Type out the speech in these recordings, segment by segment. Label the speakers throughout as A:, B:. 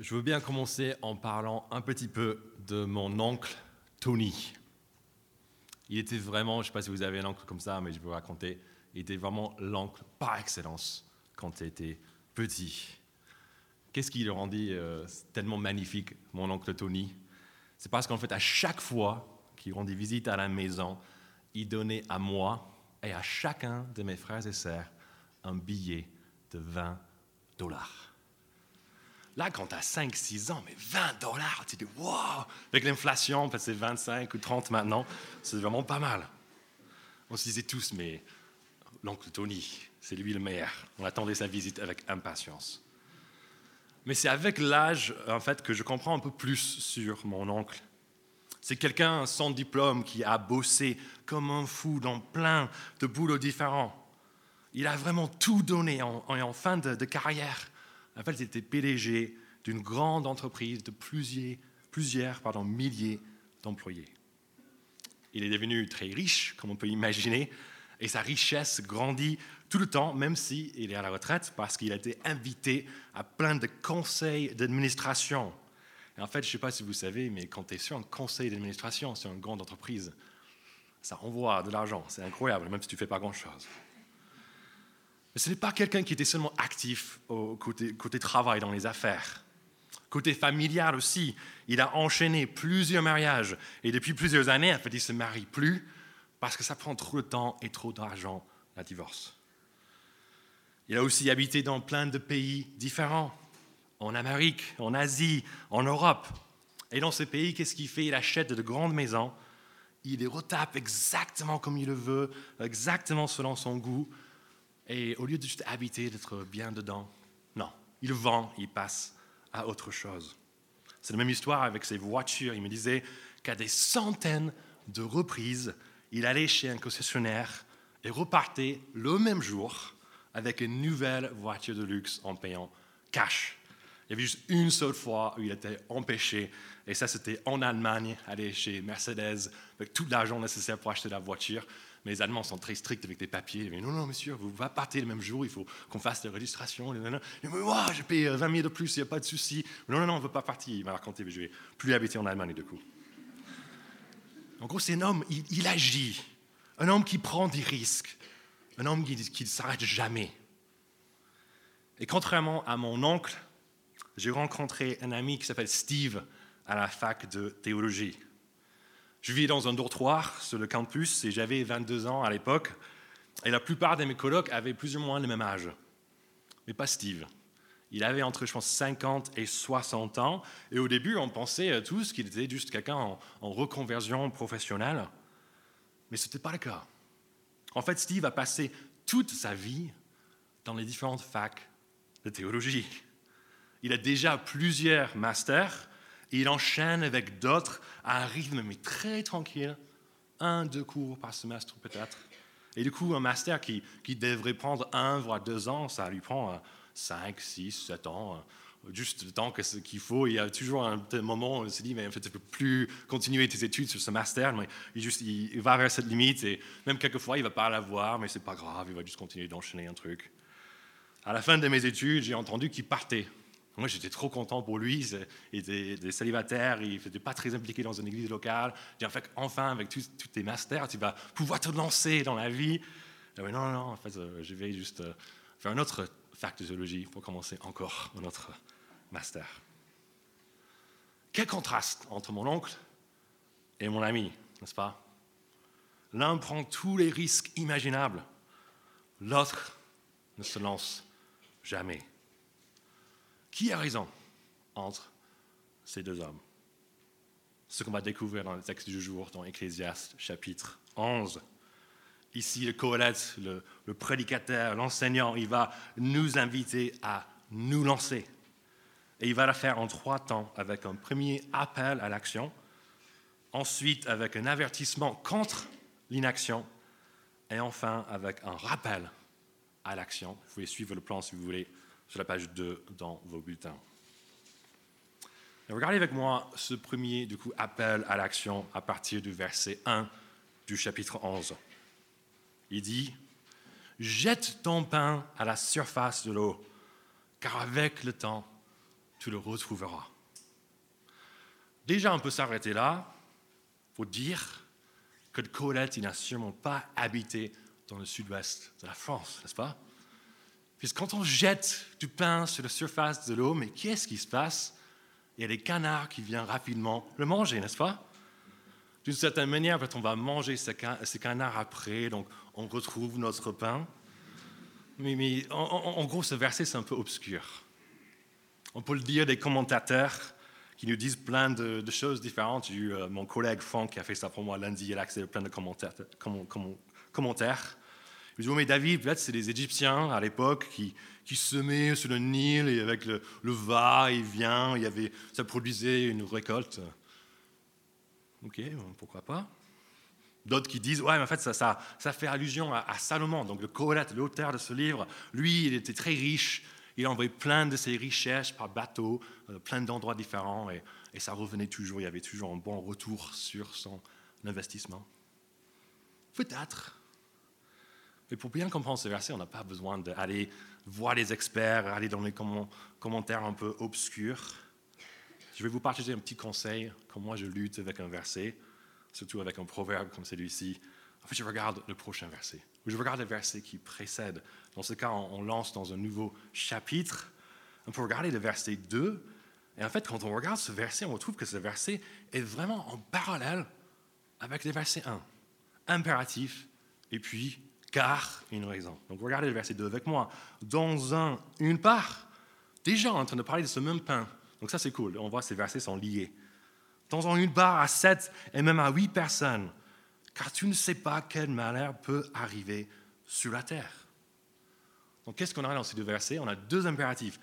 A: Je veux bien commencer en parlant un petit peu de mon oncle Tony. Il était vraiment, je ne sais pas si vous avez un oncle comme ça, mais je vais vous raconter, il était vraiment l'oncle par excellence quand il était petit. Qu'est-ce qui le rendit euh, tellement magnifique, mon oncle Tony? C'est parce qu'en fait, à chaque fois qu'il rendit visite à la maison, il donnait à moi et à chacun de mes frères et sœurs un billet de 20 dollars. Là, quand tu as 5-6 ans, mais 20 dollars, tu dis, wow! Avec l'inflation, fait, c'est 25 ou 30 maintenant, c'est vraiment pas mal. On se disait tous, mais l'oncle Tony, c'est lui le meilleur. On attendait sa visite avec impatience. Mais c'est avec l'âge, en fait, que je comprends un peu plus sur mon oncle. C'est quelqu'un sans diplôme qui a bossé comme un fou dans plein de boulots différents. Il a vraiment tout donné en, fin de carrière. En fait, il était PDG d'une grande entreprise de plusieurs, plusieurs pardon, milliers d'employés. Il est devenu très riche, comme on peut imaginer, et sa richesse grandit tout le temps, même s'il est à la retraite, parce qu'il a été invité à plein de conseils d'administration. en fait, je ne sais pas si vous savez, mais quand tu es sur un conseil d'administration, sur une grande entreprise, ça envoie de l'argent, c'est incroyable, même si tu ne fais pas grand-chose. Mais ce n'est pas quelqu'un qui était seulement actif au côté, travail dans les affaires. Côté familial aussi, il a enchaîné plusieurs mariages et depuis plusieurs années, en fait, il ne se marie plus parce que ça prend trop de temps et trop d'argent, la divorce. Il a aussi habité dans plein de pays différents, en Amérique, en Asie, en Europe. Et dans ces pays, qu'est-ce qu'il fait? Il achète de grandes maisons, il les retape exactement comme il le veut, exactement selon son goût, et au lieu de juste habiter, d'être bien dedans, non, il vend, il passe à autre chose. C'est la même histoire avec ses voitures. Il me disait qu'à des centaines de reprises, il allait chez un concessionnaire et repartait le même jour avec une nouvelle voiture de luxe en payant cash. Il y avait juste une seule fois où il était empêché, et ça c'était en Allemagne, aller chez Mercedes avec tout l'argent nécessaire pour acheter la voiture. Mais les Allemands sont très stricts avec des papiers. Non, non, monsieur, vous ne partez le même jour, il faut qu'on fasse. Il dit, oh, je paye 20 000 de plus, il n'y a pas de souci. Non, non, non, on ne veut pas partir. Il m'a raconté, je ne vais plus habiter en Allemagne du coup. En gros, c'est un homme, il, agit. Un homme qui prend des risques. Un homme qui ne s'arrête jamais. Et contrairement à mon oncle, j'ai rencontré un ami qui s'appelle Steve à la fac de théologie. Je vivais dans un dortoir sur le campus et j'avais 22 ans à l'époque. Et la plupart de mes colocs avaient plus ou moins le même âge. Mais pas Steve. Il avait entre, je pense, 50 et 60 ans. Et au début, on pensait tous qu'il était juste quelqu'un en, reconversion professionnelle. Mais ce n'était pas le cas. En fait, Steve a passé toute sa vie dans les différentes facs de théologie. Il a déjà plusieurs masters il enchaîne avec d'autres à un rythme mais très tranquille, un, deux cours par semestre peut-être. Et du coup, un master qui, qui, devrait prendre un, voire deux ans, ça lui prend euh, cinq, six, sept ans, euh, juste le temps qu'il faut. Il y a toujours un moment où on se dit, mais en fait, tu ne peux plus continuer tes études sur ce master. Mais il, il, va vers cette limite et même quelquefois, il ne va pas l'avoir, mais ce n'est pas grave, il va juste continuer d'enchaîner un truc. À la fin de mes études, j'ai entendu qu'il partait moi, j'étais trop content pour lui. Il était célibataire, il n'était pas très impliqué dans une église locale. J'ai en fait, enfin, avec tous, tes masters, tu vas pouvoir te lancer dans la vie. non, non, non, en fait, euh, je vais juste euh, faire un autre fac de zoologie pour commencer encore un autre master. Quel contraste entre mon oncle et mon ami, n'est-ce pas? L'un prend tous les risques imaginables, l'autre ne se lance jamais. Qui a raison entre ces deux hommes? Ce qu'on va découvrir dans le texte du jour, dans Ecclésiaste chapitre 11. Ici, le Coëlette, le, le prédicateur, l'enseignant, il va nous inviter à nous lancer. Et il va le faire en trois temps, avec un premier appel à l'action, ensuite avec un avertissement contre l'inaction, et enfin avec un rappel à l'action. Vous pouvez suivre le plan si vous voulez sur la page 2 dans vos bulletins. regardez avec moi ce premier appel à l'action à partir du verset 1 du chapitre 11. Il dit, Jette ton pain à la surface de l'eau, car avec le temps, tu le retrouveras. Déjà, on peut s'arrêter là pour dire que Colette, n'a sûrement pas habité dans le sud-ouest de la France, n'est-ce pas? Puisque quand on jette du pain sur la surface de l'eau, mais qu'est-ce qui se passe? Il y a des canards qui viennent rapidement le manger, n'est-ce pas? D'une certaine manière, on va manger ces canards après, donc on retrouve notre pain. Mais, en, gros, ce verset, c'est un peu obscur. On peut le dire des commentateurs qui nous disent plein de, choses différentes. J'ai eu euh, mon collègue Franck qui a fait ça pour moi lundi, il a accès à plein de commentaires. Il me dit, mais David, peut-être c'est les Égyptiens à l'époque qui, qui semaient sur le Nil et avec le, va et vient, il y avait, ça produisait une récolte. Ok, pourquoi pas D'autres qui disent, ouais, mais en fait, ça, ça, ça fait allusion à, Salomon, donc le Colette, l'auteur de ce livre. Lui, il était très riche, il a envoyé plein de ses richesses par bateau, euh, plein d'endroits différents, et, et, ça revenait toujours, il y avait toujours un bon retour sur son investissement. Peut-être. Mais pour bien comprendre ce verset, on n'a pas besoin d'aller voir les experts, aller dans les commentaires un peu obscurs. Je vais vous partager un petit conseil, comment moi je lutte avec un verset surtout avec un proverbe comme celui-ci. En fait, je regarde le prochain verset, ou je regarde le verset qui précède. Dans ce cas, on, lance dans un nouveau chapitre. On peut regarder le verset 2. Et en fait, quand on regarde ce verset, on retrouve que ce verset est vraiment en parallèle avec le verset 1. Impératif, et puis car une raison. Donc regardez le verset 2 avec moi. Dans un, une part, déjà en train de parler de ce même pain. Donc ça c'est cool, on voit ces versets sont liés dans une barre à sept et même à huit personnes, car tu ne sais pas quel malheur peut arriver sur la terre. Donc qu'est-ce qu'on a dans ces deux versets? On a deux impératifs.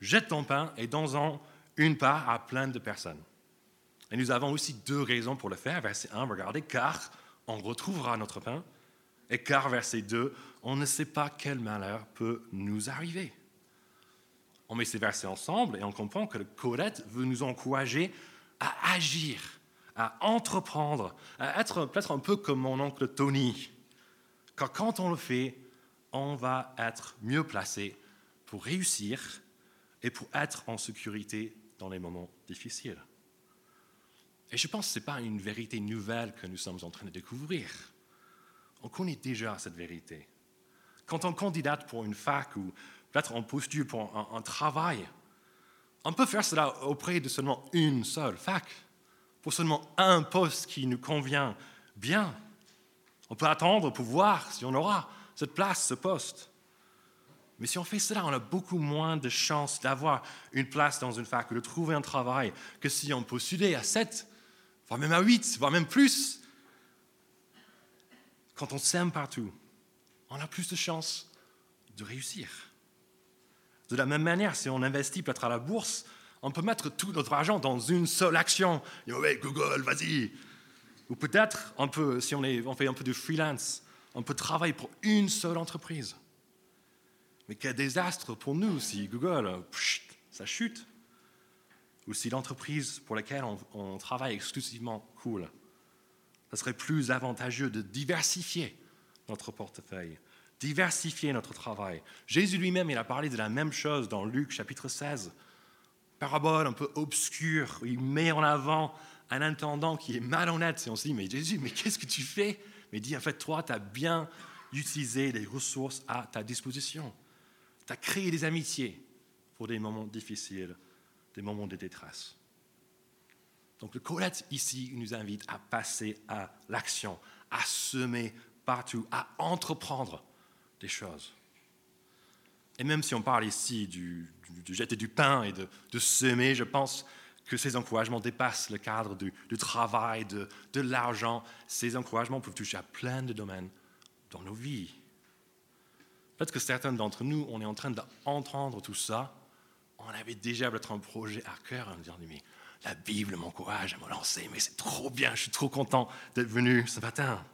A: Jette ton pain et dans une part à plein de personnes. Et nous avons aussi deux raisons pour le faire. Verset 1, regardez, car on retrouvera notre pain. Et car, verset 2, on ne sait pas quel malheur peut nous arriver. On met ces versets ensemble et on comprend que le Colette veut nous encourager à agir, à entreprendre, à être peut-être un peu comme mon oncle Tony. Car quand on le fait, on va être mieux placé pour réussir et pour être en sécurité dans les moments difficiles. Et je pense que ce n'est pas une vérité nouvelle que nous sommes en train de découvrir. On connaît déjà cette vérité. Quand on candidate pour une fac ou peut-être on postule pour un, un travail, on peut faire cela auprès de seulement une seule fac, pour seulement un poste qui nous convient bien. On peut attendre pour voir si on aura cette place, ce poste. Mais si on fait cela, on a beaucoup moins de chances d'avoir une place dans une fac ou de trouver un travail que si on postulait à 7, voire même à 8, voire même plus. Quand on s'aime partout, on a plus de chances de réussir. De la même manière, si on investit peut-être à la bourse, on peut mettre tout notre argent dans une seule action. Google, vas-y. Ou peut-être, on peut, si on, est, on fait un peu de freelance, on peut travailler pour une seule entreprise. Mais quel désastre pour nous si Google, ça chute. Ou si l'entreprise pour laquelle on, on travaille exclusivement coule. Ça serait plus avantageux de diversifier notre portefeuille diversifier notre travail. Jésus lui-même, il a parlé de la même chose dans Luc chapitre 16. Parabole un peu obscure, il met en avant un intendant qui est malhonnête. Et on se dit, mais Jésus, mais qu'est-ce que tu fais? Mais il dit, en fait, toi, tu as bien utilisé les ressources à ta disposition. Tu as créé des amitiés pour des moments difficiles, des moments de détresse. Donc le Colette ici nous invite à passer à l'action, à semer partout, à entreprendre des choses. Et même si on parle ici du, de jeter du pain et de, semer, je pense que ces encouragements dépassent le cadre du, travail, de, de l'argent. Ces encouragements peuvent toucher à plein de domaines dans nos vies. Peut-être que certains d'entre nous, on est en train d'entendre tout ça. On avait déjà peut-être un projet à cœur en disant, mais la Bible m'encourage à me lancer, mais c'est trop bien, je suis trop content d'être venu ce matin.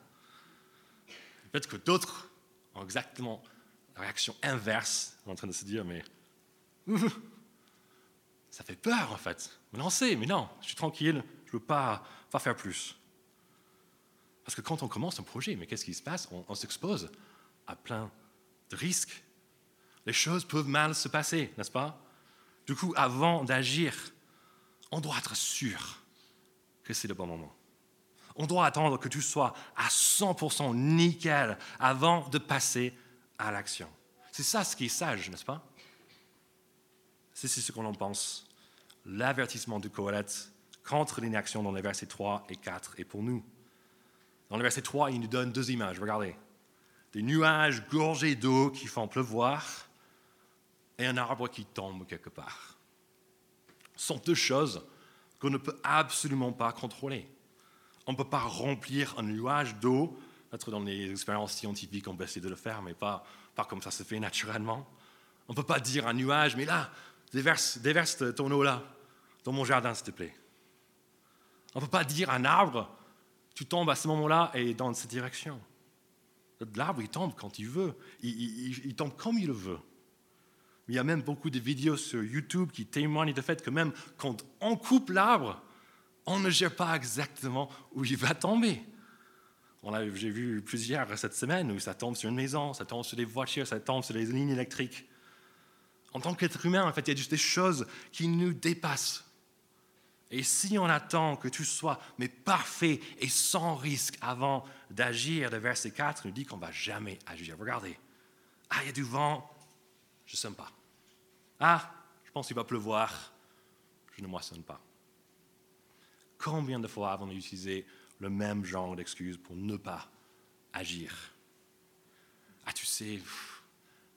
A: Peut-être que d'autres exactement la réaction inverse, en train de se dire, mais ça fait peur en fait. Me lancer, mais non, je suis tranquille, je ne veux pas, pas faire plus. Parce que quand on commence un projet, mais qu'est-ce qui se passe? On, on s'expose à plein de risques. Les choses peuvent mal se passer, n'est-ce pas? Du coup, avant d'agir, on doit être sûr que c'est le bon moment. On doit attendre que tout soit à 100% nickel avant de passer à l'action. C'est ça ce qui est sage, n'est-ce pas? C'est ce qu'on en pense. L'avertissement de Coëlette contre l'inaction dans les versets 3 et 4 est pour nous. Dans le verset 3, il nous donne deux images. Regardez. Des nuages gorgés d'eau qui font pleuvoir et un arbre qui tombe quelque part. Sont deux choses qu'on ne peut absolument pas contrôler. On ne peut pas remplir un nuage d'eau. Peut-être dans les expériences scientifiques, on peut essayer de le faire, mais pas, comme ça se fait naturellement. On ne peut pas dire à un nuage, mais là, déverse, déverse ton eau là, dans mon jardin, s'il te plaît. On ne peut pas dire à un arbre, tu tombes à ce moment-là et dans cette direction. L'arbre, il tombe quand il veut. Il, tombe comme il le veut. Il y a même beaucoup de vidéos sur YouTube qui témoignent du fait que même quand on coupe l'arbre, on ne gère pas exactement où il va tomber. J'ai vu plusieurs cette semaine où ça tombe sur une maison, ça tombe sur des voitures, ça tombe sur des lignes électriques. En tant qu'être humain, en fait, il y a juste des choses qui nous dépassent. Et si on attend que tout soit mais parfait et sans risque avant d'agir, le verset 4 nous dit qu'on ne va jamais agir. Regardez. Ah, il y a du vent, je ne sème pas. Ah, je pense qu'il va pleuvoir, je ne moissonne pas. Combien de fois avons-nous utilisé le même genre d'excuse pour ne pas agir? Ah, tu sais,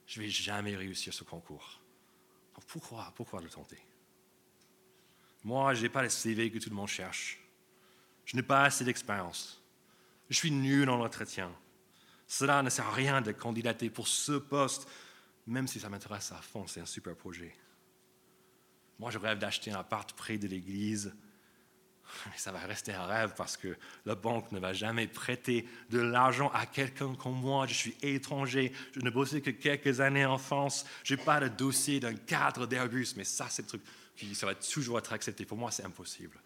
A: je ne vais jamais réussir ce concours. Pourquoi, pourquoi le tenter? Moi, je n'ai pas le CV que tout le monde cherche. Je n'ai pas assez d'expérience. Je suis nul en l'entretien. Cela ne sert à rien de candidater pour ce poste, même si ça m'intéresse à fond, c'est un super projet. Moi, je rêve d'acheter un appart près de l'église, mais ça va rester un rêve parce que la banque ne va jamais prêter de l'argent à quelqu'un comme moi. Je suis étranger, je ne bossais que quelques années en France, je n'ai pas le dossier d'un cadre d'Airbus, mais ça, c'est le truc ça va toujours être accepté. Pour moi, c'est impossible.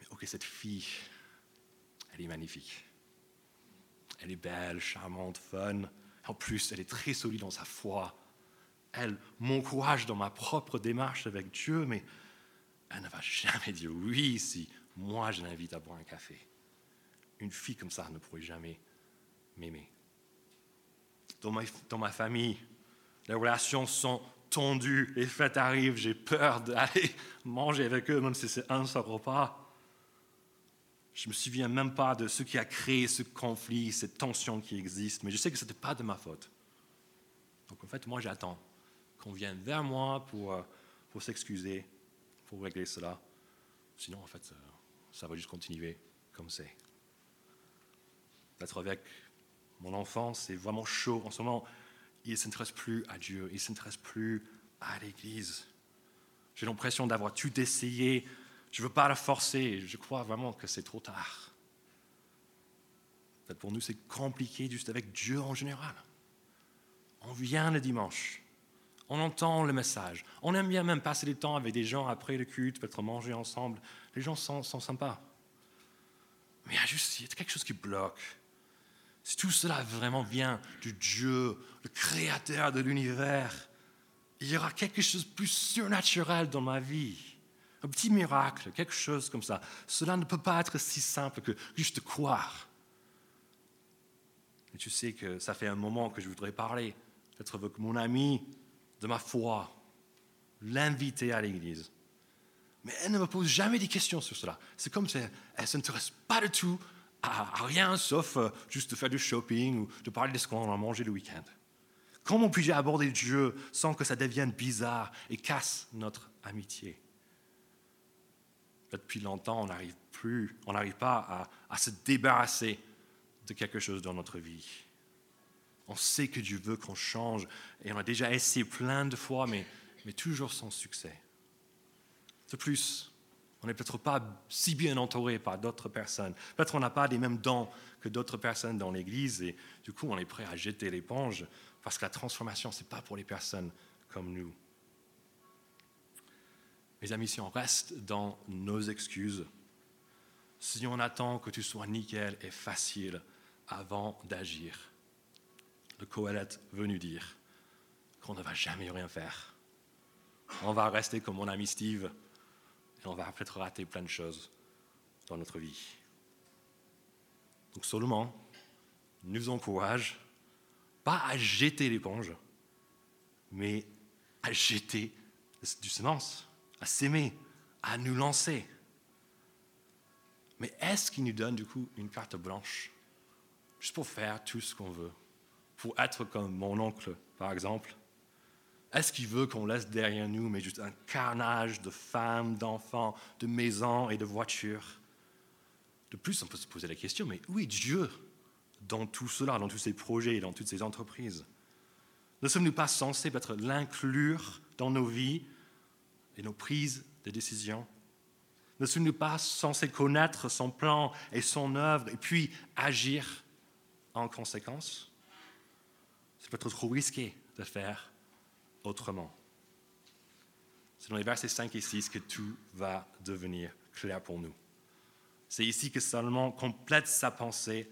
A: Mais ok, cette fille, elle est magnifique. Elle est belle, charmante, fun. En plus, elle est très solide dans sa foi. Elle m'encourage dans ma propre démarche avec Dieu, mais elle ne va jamais dire oui si moi je l'invite à boire un café. Une fille comme ça ne pourrait jamais m'aimer. Dans ma, dans ma famille, les relations sont tendu, les fêtes arrivent, j'ai peur d'aller manger avec eux, même si c'est un seul repas. Je ne me souviens même pas de ce qui a créé ce conflit, cette tension qui existe, mais je sais que ce n'était pas de ma faute. Donc en fait, moi j'attends qu'on vienne vers moi pour, euh, pour s'excuser, pour régler cela. Sinon, en fait, ça va juste continuer comme c'est. D'être avec mon enfant, c'est vraiment chaud. En ce moment, il ne s'intéresse plus à Dieu, il ne s'intéresse plus à l'Église. J'ai l'impression d'avoir tout essayé. Je ne veux pas la forcer. Je crois vraiment que c'est trop tard. Pour nous, c'est compliqué juste avec Dieu en général. On vient le dimanche. On entend le message. On aime bien même passer du temps avec des gens après le culte, peut-être manger ensemble. Les gens sont, sont sympas. Mais il y a juste il y a quelque chose qui bloque. Si tout cela vraiment vient du Dieu, le créateur de l'univers, il y aura quelque chose de plus surnaturel dans ma vie. Un petit miracle, quelque chose comme ça. Cela ne peut pas être si simple que juste croire. Et tu sais que ça fait un moment que je voudrais parler, peut-être avec mon ami, de ma foi, l'inviter à l'église. Mais elle ne me pose jamais des questions sur cela. C'est comme si elle ne s'intéresse pas du tout à, rien sauf euh, juste de faire du shopping ou de parler de ce qu'on a mangé le week-end. Comment puis-je aborder Dieu sans que ça devienne bizarre et casse notre amitié? Depuis longtemps, on n'arrive plus, on n'arrive pas à, se débarrasser de quelque chose dans notre vie. On sait que Dieu veut qu'on change et on a déjà essayé plein de fois, mais, mais toujours sans succès. De plus, on n'est peut-être pas si bien entouré par d'autres personnes. Peut-être on n'a pas les mêmes dons que d'autres personnes dans l'Église et du coup on est prêt à jeter l'éponge parce que la transformation, ce n'est pas pour les personnes comme nous. Mes amis, si on reste dans nos excuses, si on attend que tout soit nickel et facile avant d'agir, le Coëlette veut nous dire qu'on ne va jamais rien faire On va rester comme mon ami Steve et on va peut-être rater plein de choses dans notre vie. Donc seulement, nous encourage, pas à jeter l'éponge, mais à jeter du semence, à s'aimer, à nous lancer. Mais est-ce qu'il nous donne du coup une carte blanche, juste pour faire tout ce qu'on veut, pour être comme mon oncle, par exemple? Est-ce qu'il veut qu'on laisse derrière nous, mais juste un carnage de femmes, d'enfants, de maisons et de voitures? De plus, on peut se poser la question, mais où est Dieu dans tout cela, dans tous ces projets, dans toutes ces entreprises? Ne sommes-nous pas censés peut-être l'inclure dans nos vies et nos prises de décision Ne sommes-nous pas censés connaître son plan et son œuvre et puis agir en conséquence? C'est peut-être trop risqué de faire autrement. C'est dans les versets 5 et 6 que tout va devenir clair pour nous. C'est ici que Salomon complète sa pensée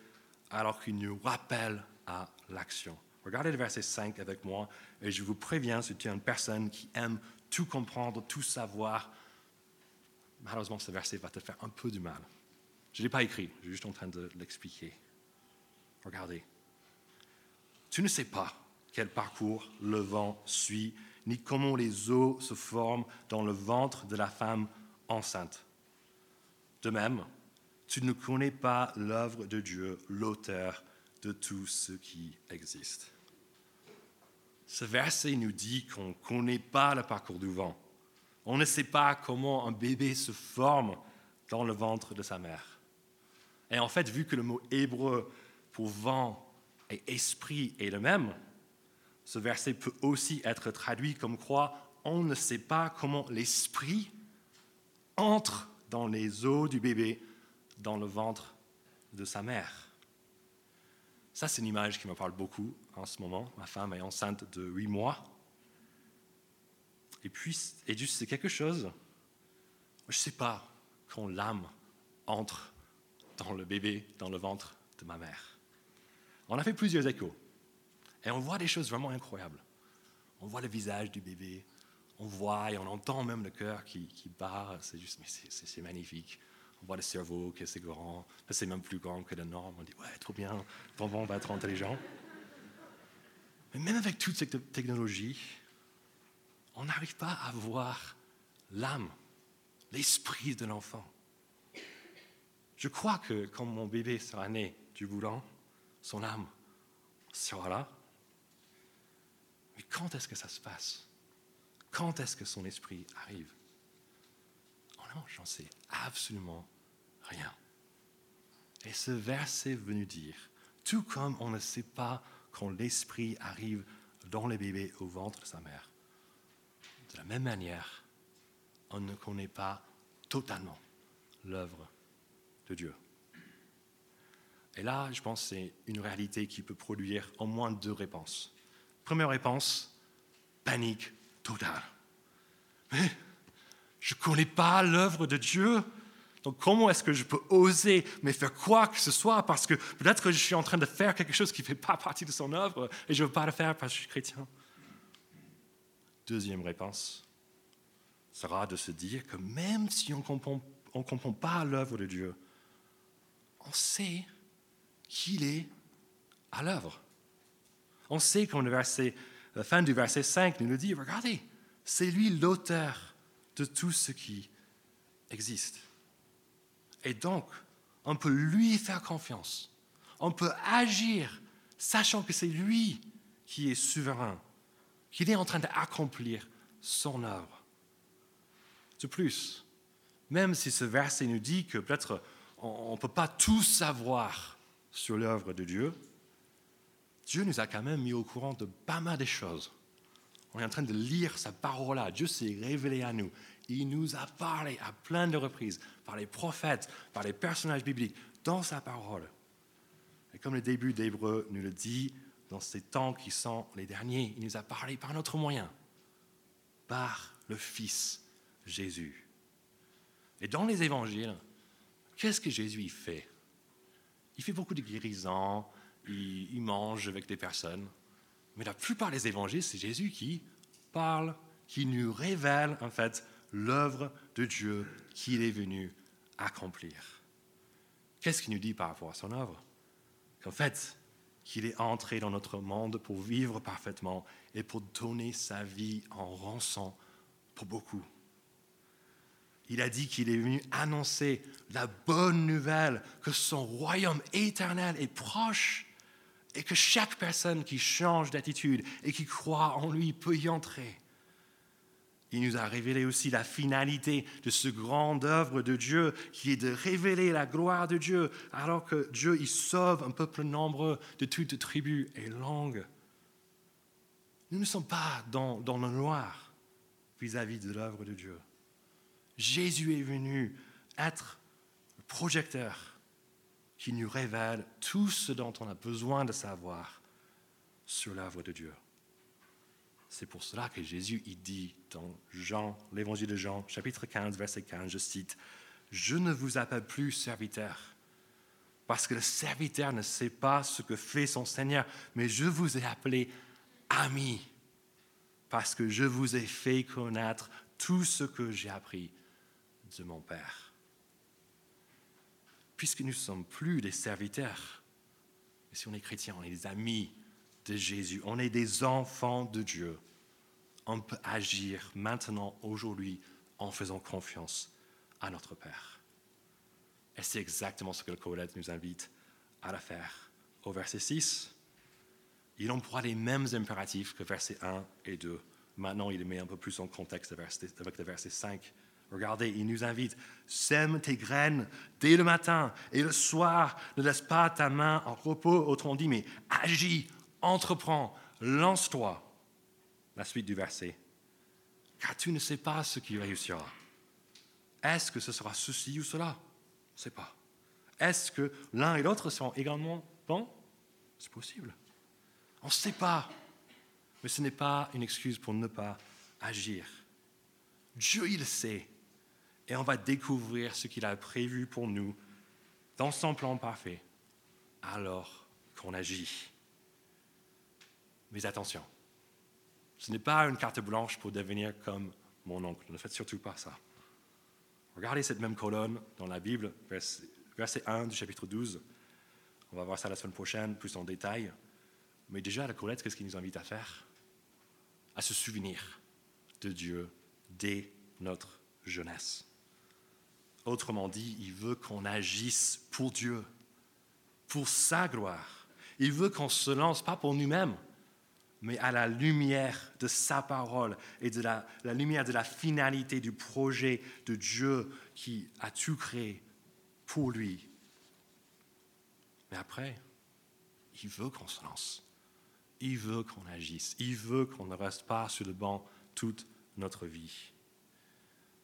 A: alors qu'il nous rappelle à l'action. Regardez le verset 5 avec moi et je vous préviens, si tu es une personne qui aime tout comprendre, tout savoir, malheureusement ce verset va te faire un peu du mal. Je ne l'ai pas écrit, je suis juste en train de l'expliquer. Regardez. Tu ne sais pas quel parcours le vent suit, ni comment les eaux se forment dans le ventre de la femme enceinte. De même, tu ne connais pas l'œuvre de Dieu, l'auteur de tout ce qui existe. Ce verset nous dit qu'on ne connaît pas le parcours du vent. On ne sait pas comment un bébé se forme dans le ventre de sa mère. Et en fait, vu que le mot hébreu pour vent et esprit est le même, ce verset peut aussi être traduit comme quoi on ne sait pas comment l'esprit entre dans les os du bébé dans le ventre de sa mère. Ça, c'est une image qui me parle beaucoup en ce moment. Ma femme est enceinte de huit mois. Et puis, et c'est quelque chose, je ne sais pas quand l'âme entre dans le bébé, dans le ventre de ma mère. On a fait plusieurs échos. Et on voit des choses vraiment incroyables. On voit le visage du bébé, on voit et on entend même le cœur qui, qui. C'est juste, mais c'est magnifique on voit le cerveau, que c'est grand, c'est même plus grand que le norme. On dit, ouais, trop bien, ton va être intelligent. Mais même avec toute cette technologie, on n'arrive pas à voir l'âme, l'esprit de l'enfant. Je crois que quand mon bébé sera né du boulot, son âme sera là. Mais quand est-ce que ça se passe? Quand est-ce que son esprit arrive? Non, j'en sais absolument rien. Et ce verset est venu dire, tout comme on ne sait pas quand l'esprit arrive dans le bébé au ventre de sa mère, de la même manière, on ne connaît pas totalement l'œuvre de Dieu. Et là, je pense que c'est une réalité qui peut produire au moins deux réponses. Première réponse, panique totale. Mais je ne connais pas l'œuvre de Dieu. Donc comment est-ce que je peux oser me faire quoi que ce soit parce que peut-être que je suis en train de faire quelque chose qui ne fait pas partie de son œuvre et je ne veux pas le faire parce que je suis chrétien. Deuxième réponse sera de se dire que même si on ne comprend, pas l'œuvre de Dieu, on sait qu'il est à l'œuvre. On sait qu'on le verset, la fin du verset 5 nous dit, regardez, c'est lui l'auteur de tout ce qui existe. Et donc, on peut lui faire confiance. On peut agir sachant que c'est lui qui est souverain, qu'il est en train d'accomplir son œuvre. De plus, même si ce verset nous dit que peut-être on ne peut pas tout savoir sur l'œuvre de Dieu, Dieu nous a quand même mis au courant de pas mal de choses. On est en train de lire sa parole là. Dieu s'est révélé à nous. Il nous a parlé à plein de reprises par les prophètes, par les personnages bibliques, dans sa parole. Et comme le début d'Hébreu nous le dit, dans ces temps qui sont les derniers, il nous a parlé par notre moyen, par le Fils Jésus. Et dans les évangiles, qu'est-ce que Jésus fait? Il fait beaucoup de guérisons, il mange avec des personnes, mais la plupart des évangiles, c'est Jésus qui parle, qui nous révèle en fait l'œuvre de Dieu qu'il est venu accomplir. Qu'est-ce qu'il nous dit par rapport à son œuvre? Qu'en fait, qu'il est entré dans notre monde pour vivre parfaitement et pour donner sa vie en rançon pour beaucoup. Il a dit qu'il est venu annoncer la bonne nouvelle que son royaume éternel est proche et que chaque personne qui change d'attitude et qui croit en lui peut y entrer. Il nous a révélé aussi la finalité de ce grand œuvre de Dieu qui est de révéler la gloire de Dieu alors que Dieu y sauve un peuple nombreux de toutes tribus et langues. Nous ne sommes pas dans, dans le noir vis-à-vis de l'œuvre de Dieu. Jésus est venu être le projecteur qui nous révèle tout ce dont on a besoin de savoir sur l'œuvre de Dieu. C'est pour cela que Jésus il dit dans Jean, l'évangile de Jean, chapitre 15, verset 15, je cite, Je ne vous appelle plus serviteur, parce que le serviteur ne sait pas ce que fait son Seigneur, mais je vous ai appelé ami, parce que je vous ai fait connaître tout ce que j'ai appris de mon Père. Puisque nous ne sommes plus des serviteurs, mais si on est chrétien, on est des amis de Jésus. On est des enfants de Dieu. On peut agir maintenant, aujourd'hui, en faisant confiance à notre Père. Et c'est exactement ce que le Colette nous invite à la faire. Au verset 6, il emploie les mêmes impératifs que verset 1 et 2. Maintenant, il les met un peu plus en contexte avec le verset 5. Regardez, il nous invite, sème tes graines dès le matin et le soir, ne laisse pas ta main en repos, autrement dit, mais agis entreprends, lance-toi. La suite du verset. Car tu ne sais pas ce qui réussira. Est-ce que ce sera ceci ou cela? Je ne sais pas. Est-ce que l'un et l'autre seront également bons? C'est possible. On ne sait pas. Mais ce n'est pas une excuse pour ne pas agir. Dieu, il sait. Et on va découvrir ce qu'il a prévu pour nous dans son plan parfait alors qu'on agit. Mais attention, ce n'est pas une carte blanche pour devenir comme mon oncle. Ne faites surtout pas ça. Regardez cette même colonne dans la Bible, verset 1 du chapitre 12. On va voir ça la semaine prochaine, plus en détail. Mais déjà, la Colette, qu'est-ce qu'il nous invite à faire? À se souvenir de Dieu dès notre jeunesse. Autrement dit, il veut qu'on agisse pour Dieu, pour sa gloire. Il veut qu'on se lance pas pour nous-mêmes, mais à la lumière de sa parole et de la, lumière de la finalité du projet de Dieu qui a tout créé pour lui. Mais après, il veut qu'on se lance. Il veut qu'on agisse. Il veut qu'on ne reste pas sur le banc toute notre vie.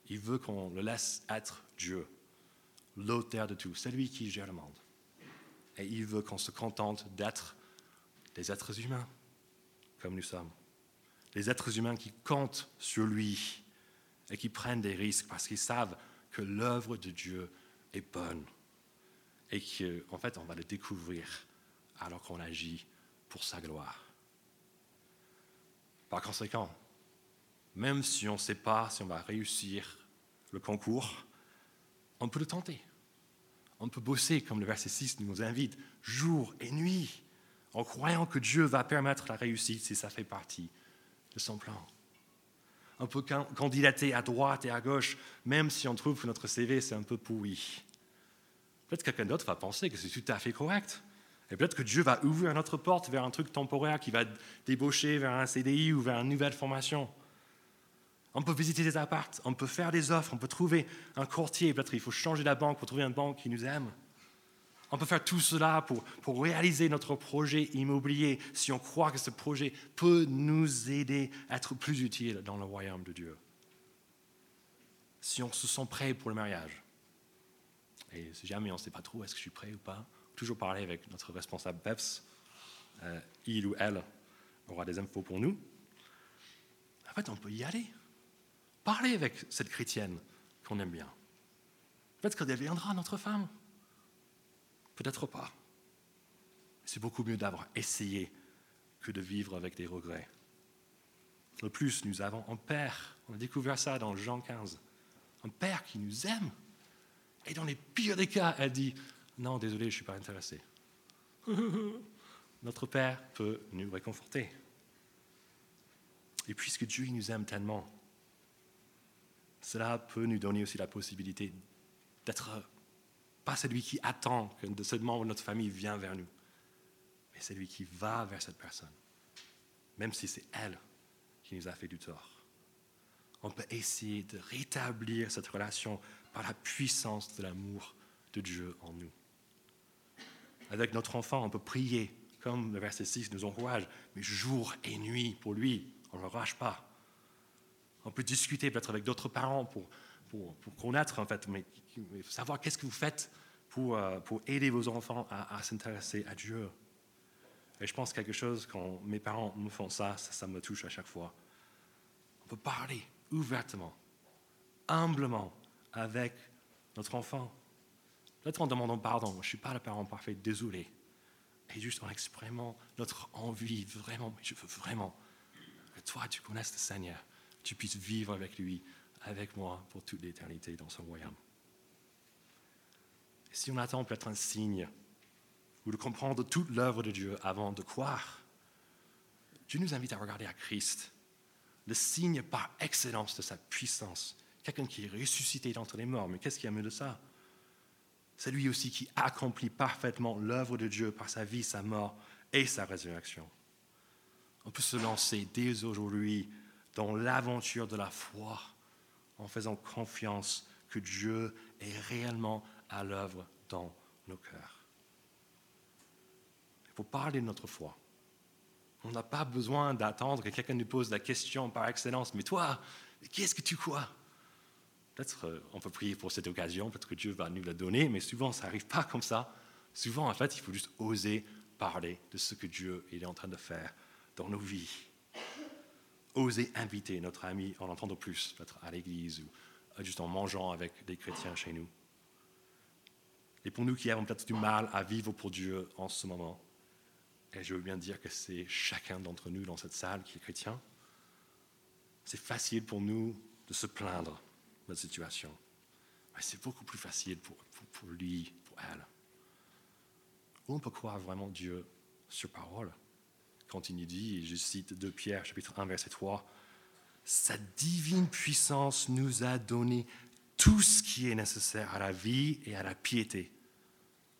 A: Il veut qu'on le laisse être Dieu, l'auteur de tout, celui qui gère le monde. Et il veut qu'on se contente d'être des êtres humains comme nous sommes. Les êtres humains qui comptent sur lui et qui prennent des risques parce qu'ils savent que l'œuvre de Dieu est bonne et qu'en en fait on va le découvrir alors qu'on agit pour sa gloire. Par conséquent, même si on ne sait pas si on va réussir le concours, on peut le tenter. On peut bosser, comme le verset 6 nous invite, jour et nuit en croyant que Dieu va permettre la réussite si ça fait partie de son plan. On peut candidater à droite et à gauche, même si on trouve que notre CV c'est un peu pourri. Peut-être que quelqu'un d'autre va penser que c'est tout à fait correct. Et peut-être que Dieu va ouvrir notre porte vers un truc temporaire qui va débaucher vers un CDI ou vers une nouvelle formation. On peut visiter des appartes, on peut faire des offres, on peut trouver un courtier. Peut-être qu'il faut changer la banque pour trouver une banque qui nous aime. On peut faire tout cela pour, pour réaliser notre projet immobilier si on croit que ce projet peut nous aider à être plus utile dans le royaume de Dieu. Si on se sent prêt pour le mariage. Et si jamais on ne sait pas trop est-ce que je suis prêt ou pas, toujours parler avec notre responsable PEPS. Euh, il ou elle aura des infos pour nous. En fait, on peut y aller. Parler avec cette chrétienne qu'on aime bien. Peut-être qu'elle deviendra notre femme. Peut-être pas. C'est beaucoup mieux d'avoir essayé que de vivre avec des regrets. De plus, nous avons un Père, on a découvert ça dans Jean 15, un Père qui nous aime. Et dans les pires des cas, elle dit, non, désolé, je ne suis pas intéressé. Notre Père peut nous réconforter. Et puisque Dieu nous aime tellement, cela peut nous donner aussi la possibilité d'être pas celui qui attend que ce membre de notre famille vienne vers nous, mais celui qui va vers cette personne, même si c'est elle qui nous a fait du tort. On peut essayer de rétablir cette relation par la puissance de l'amour de Dieu en nous. Avec notre enfant, on peut prier, comme le verset 6 nous encourage, mais jour et nuit pour lui, on ne le lâche pas. On peut discuter peut-être avec d'autres parents pour, pour, connaître, en fait, mais, savoir qu'est-ce que vous faites pour, euh, pour aider vos enfants à, s'intéresser à Dieu. Et je pense quelque chose, quand mes parents me font ça, ça, ça me touche à chaque fois. On peut parler ouvertement, humblement avec notre enfant. Peut-être en demandant pardon, je ne suis pas le parent parfait, désolé. Et juste en exprimant notre envie, vraiment, je veux vraiment que toi, tu connaisses le Seigneur tu puisses vivre avec lui, avec moi, pour toute l'éternité dans son royaume. Si on attend peut-être un signe ou de comprendre toute l'œuvre de Dieu avant de croire, Dieu nous invite à regarder à Christ, le signe par excellence de sa puissance, quelqu'un qui est ressuscité d'entre les morts. Mais qu'est-ce qui a mieux de ça? C'est lui aussi qui accomplit parfaitement l'œuvre de Dieu par sa vie, sa mort et sa résurrection. On peut se lancer dès aujourd'hui dans l'aventure de la foi en faisant confiance que Dieu est réellement à l'œuvre dans nos cœurs. Il faut parler de notre foi. On n'a pas besoin d'attendre que quelqu'un nous pose la question par excellence, mais toi, qu'est-ce que tu crois? Peut-être euh, on peut prier pour cette occasion, peut-être que Dieu va nous la donner, mais souvent ça n'arrive pas comme ça. Souvent, en fait, il faut juste oser parler de ce que Dieu est en train de faire dans nos vies oser inviter notre ami en entendant plus, peut-être à l'église ou euh, juste en mangeant avec des chrétiens chez nous. Et pour nous qui avons peut-être du mal à vivre pour Dieu en ce moment, et je veux bien dire que c'est chacun d'entre nous dans cette salle qui est chrétien, c'est facile pour nous de se plaindre de notre situation. Mais c'est beaucoup plus facile pour, pour lui, pour elle. Où on peut croire vraiment Dieu sur parole? Continue dit, je cite 2 Pierre chapitre 1 verset 3, Sa divine puissance nous a donné tout ce qui est nécessaire à la vie et à la piété,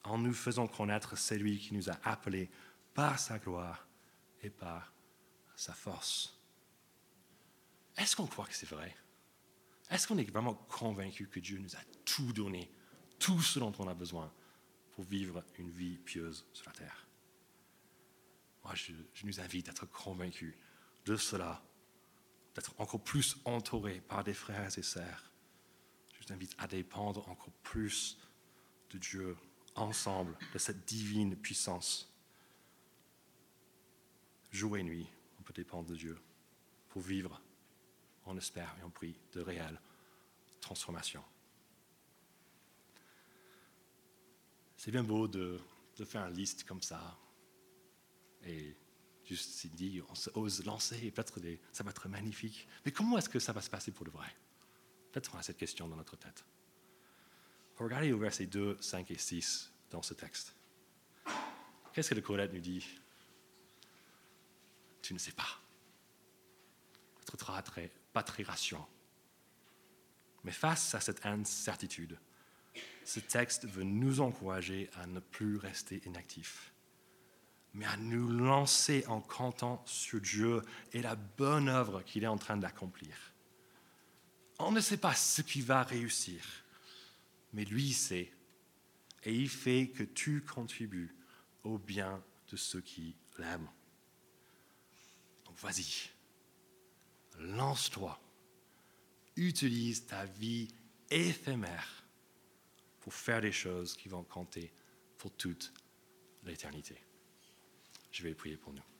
A: en nous faisant connaître celui qui nous a appelés par sa gloire et par sa force. Est-ce qu'on croit que c'est vrai? Est-ce qu'on est vraiment convaincu que Dieu nous a tout donné, tout ce dont on a besoin pour vivre une vie pieuse sur la terre? Moi, je, nous invite à être convaincus de cela, d'être encore plus entourés par des frères et sœurs. Je vous invite à dépendre encore plus de Dieu ensemble, de cette divine puissance. Jour et nuit, on peut dépendre de Dieu pour vivre, on espère et on prie, de réelles transformations. C'est bien beau de, de faire une liste comme ça, et juste s'il dit, on ose lancer, et peut-être ça va être magnifique. Mais comment est-ce que ça va se passer pour le vrai? Peut-être on a cette question dans notre tête. Regardez au verset 2, 5 et 6 dans ce texte. Qu'est-ce que le Colette nous dit? Tu ne sais pas. Peut-être très, pas très rassurant. Mais face à cette incertitude, ce texte veut nous encourager à ne plus rester inactifs mais à nous lancer en comptant sur Dieu et la bonne œuvre qu'il est en train d'accomplir. On ne sait pas ce qui va réussir, mais lui sait, et il fait que tu contribues au bien de ceux qui l'aiment. Donc vas-y, lance-toi, utilise ta vie éphémère pour faire des choses qui vont compter pour toute l'éternité. Je vais prier pour nous.